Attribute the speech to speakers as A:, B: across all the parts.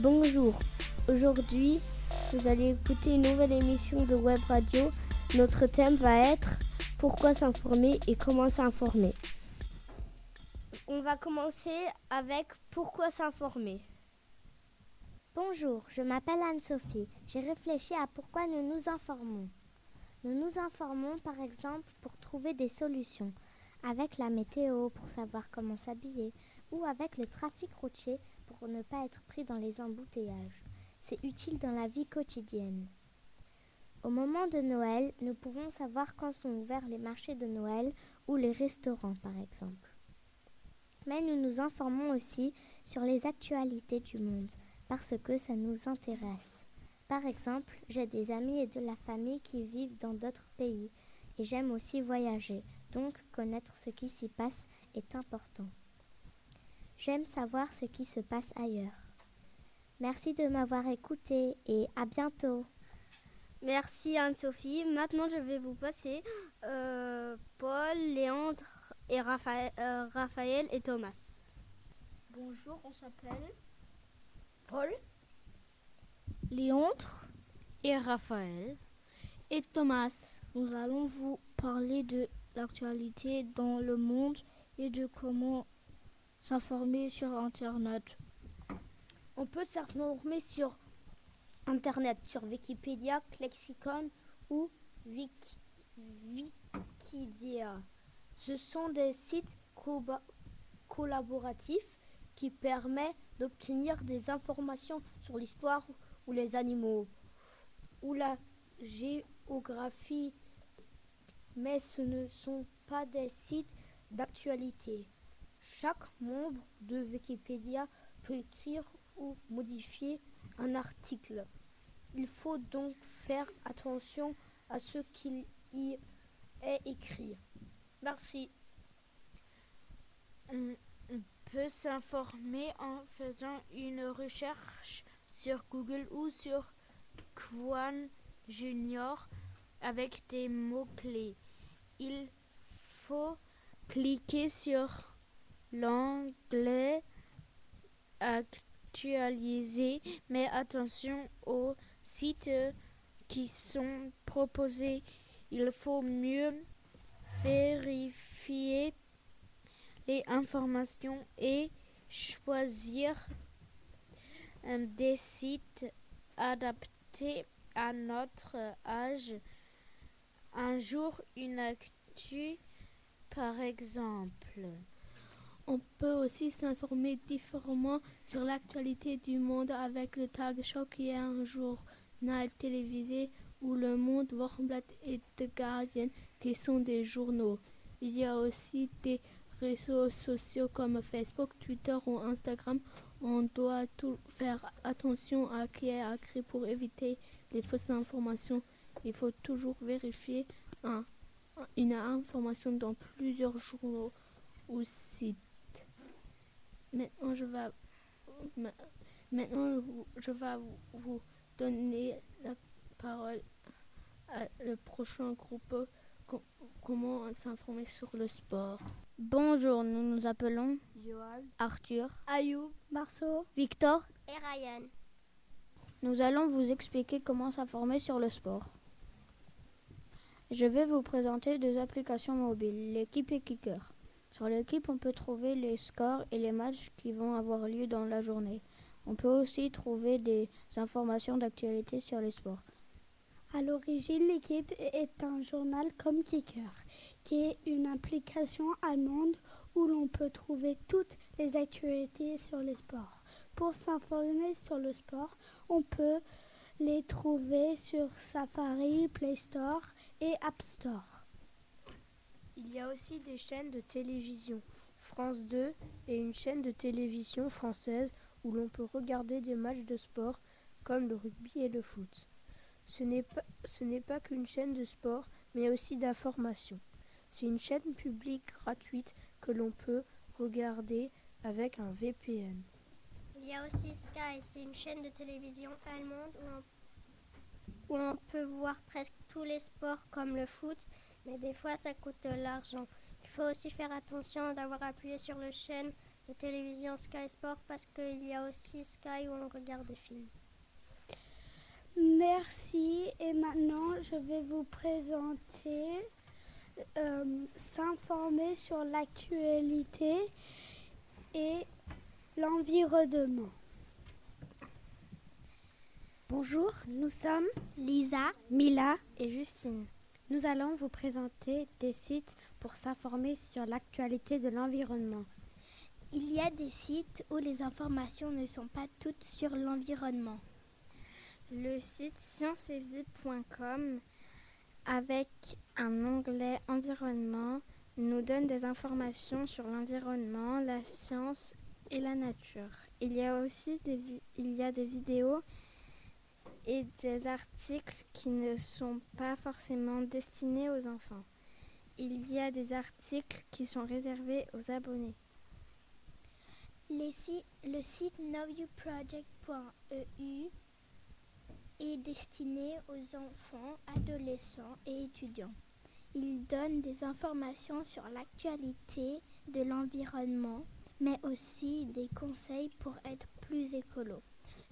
A: Bonjour, aujourd'hui vous allez écouter une nouvelle émission de Web Radio. Notre thème va être Pourquoi s'informer et comment s'informer? On va commencer avec Pourquoi s'informer?
B: Bonjour, je m'appelle Anne-Sophie. J'ai réfléchi à pourquoi nous nous informons. Nous nous informons par exemple pour trouver des solutions, avec la météo pour savoir comment s'habiller, ou avec le trafic routier pour ne pas être pris dans les embouteillages. C'est utile dans la vie quotidienne. Au moment de Noël, nous pouvons savoir quand sont ouverts les marchés de Noël ou les restaurants par exemple. Mais nous nous informons aussi sur les actualités du monde parce que ça nous intéresse. Par exemple, j'ai des amis et de la famille qui vivent dans d'autres pays et j'aime aussi voyager, donc connaître ce qui s'y passe est important. J'aime savoir ce qui se passe ailleurs. Merci de m'avoir écouté et à bientôt.
A: Merci Anne-Sophie. Maintenant, je vais vous passer euh, Paul, Léandre et Raphaël, euh, Raphaël et Thomas.
C: Bonjour, on s'appelle Paul, Léandre et Raphaël et Thomas. Nous allons vous parler de l'actualité dans le monde et de comment s'informer sur Internet. On peut s'informer sur Internet, sur Wikipédia, Lexicon ou Wikidia. Ce sont des sites collaboratifs qui permettent d'obtenir des informations sur l'histoire ou les animaux ou la géographie, mais ce ne sont pas des sites d'actualité. Chaque membre de Wikipédia peut écrire ou modifier un article. Il faut donc faire attention à ce qu'il y est écrit. Merci.
D: On peut s'informer en faisant une recherche sur Google ou sur Quan Junior avec des mots-clés. Il faut cliquer sur l'onglet actualisé, mais attention aux sites qui sont proposés. Il faut mieux vérifier les informations et choisir des sites adaptés à notre âge. Un jour, une actu, par exemple.
C: On peut aussi s'informer différemment sur l'actualité du monde avec le Tag Show qui est un journal télévisé ou le Monde, Warmblatt et The Guardian qui sont des journaux. Il y a aussi des réseaux sociaux comme Facebook, Twitter ou Instagram. On doit faire attention à qui est écrit pour éviter les fausses informations. Il faut toujours vérifier une information dans plusieurs journaux ou sites. Maintenant, je vais, maintenant, je vais vous donner la parole à le prochain groupe. Comment s'informer sur le sport.
A: Bonjour, nous nous appelons
E: Joël,
A: Arthur,
E: Ayoub,
F: Marceau,
A: Victor
G: et Ryan.
A: Nous allons vous expliquer comment s'informer sur le sport. Je vais vous présenter deux applications mobiles, l'équipe et Kicker. Sur l'équipe, on peut trouver les scores et les matchs qui vont avoir lieu dans la journée. On peut aussi trouver des informations d'actualité sur les sports.
F: À l'origine, l'équipe est un journal comme Kicker, qui est une application allemande où l'on peut trouver toutes les actualités sur les sports. Pour s'informer sur le sport, on peut les trouver sur Safari, Play Store et App Store.
E: Il y a aussi des chaînes de télévision, France 2 et une chaîne de télévision française où l'on peut regarder des matchs de sport comme le rugby et le foot. Ce n'est pas, pas qu'une chaîne de sport, mais aussi d'information. C'est une chaîne publique gratuite que l'on peut regarder avec un VPN.
G: Il y a aussi Sky, c'est une chaîne de télévision allemande où on, peut voir presque tous les sports comme le foot, mais des fois ça coûte de l'argent. Il faut aussi faire attention d'avoir appuyé sur le chaîne
A: de télévision Sky Sport parce qu'il y a aussi Sky où on regarde des films.
F: Merci. Et maintenant, je vais vous présenter euh, s'informer sur l'actualité et l'environnement.
H: Bonjour, nous sommes
I: Lisa,
H: Mila.
I: et Justine.
H: Nous allons vous présenter des sites pour s'informer sur l'actualité de l'environnement.
I: Il y a des sites où les informations ne sont pas toutes sur l'environnement.
J: Le site scienceetvie.com avec un onglet environnement nous donne des informations sur l'environnement, la science et la nature. Il y a aussi il y a des vidéos et des articles qui ne sont pas forcément destinés aux enfants. Il y a des articles qui sont réservés aux abonnés.
I: Le site knowyouproject.eu est destiné aux enfants, adolescents et étudiants. Il donne des informations sur l'actualité de l'environnement, mais aussi des conseils pour être plus écolo.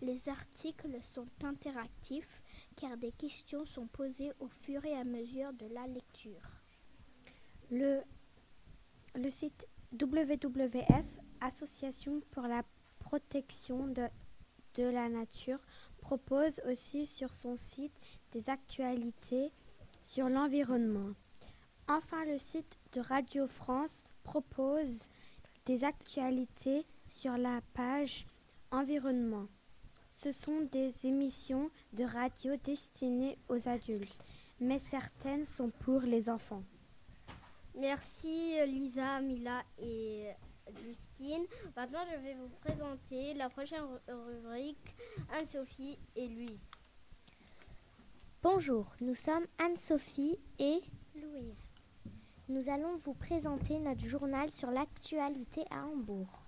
I: Les articles sont interactifs car des questions sont posées au fur et à mesure de la lecture.
H: Le, site WWF, Association pour la protection de la nature, propose aussi sur son site des actualités sur l'environnement. Enfin, le site de Radio France propose des actualités sur la page environnement. Ce sont des émissions de radio destinées aux adultes, mais certaines sont pour les enfants.
A: Merci Lisa, Mila et Justine. Maintenant, je vais vous présenter la prochaine ru- rubrique Anne-Sophie et Louise.
I: Bonjour, nous sommes Anne-Sophie et Louise. Nous allons vous présenter notre journal sur l'actualité à Hambourg.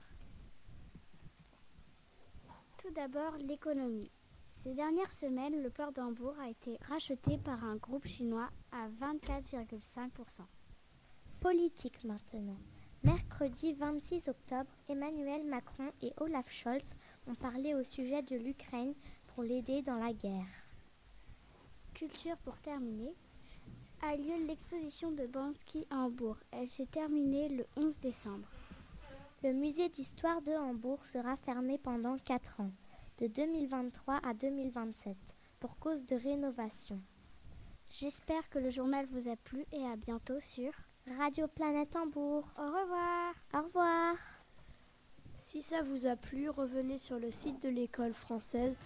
K: Tout d'abord, l'économie. Ces dernières semaines, le port d'Hambourg a été racheté par un groupe chinois à 24,5%.
I: Politique maintenant. Mercredi 26 octobre, Emmanuel Macron et Olaf Scholz ont parlé au sujet de l'Ukraine pour l'aider dans la guerre.
K: Culture pour terminer. A lieu l'exposition de Bansky à Hambourg. Elle s'est terminée le 11 décembre.
I: Le musée d'histoire de Hambourg sera fermé pendant 4 ans, de 2023 à 2027, pour cause de rénovation.
K: J'espère que le journal vous a plu et à bientôt sur
I: Radio Planète Hambourg.
K: Au revoir.
I: Au revoir.
E: Si ça vous a plu, revenez sur le site de l'école française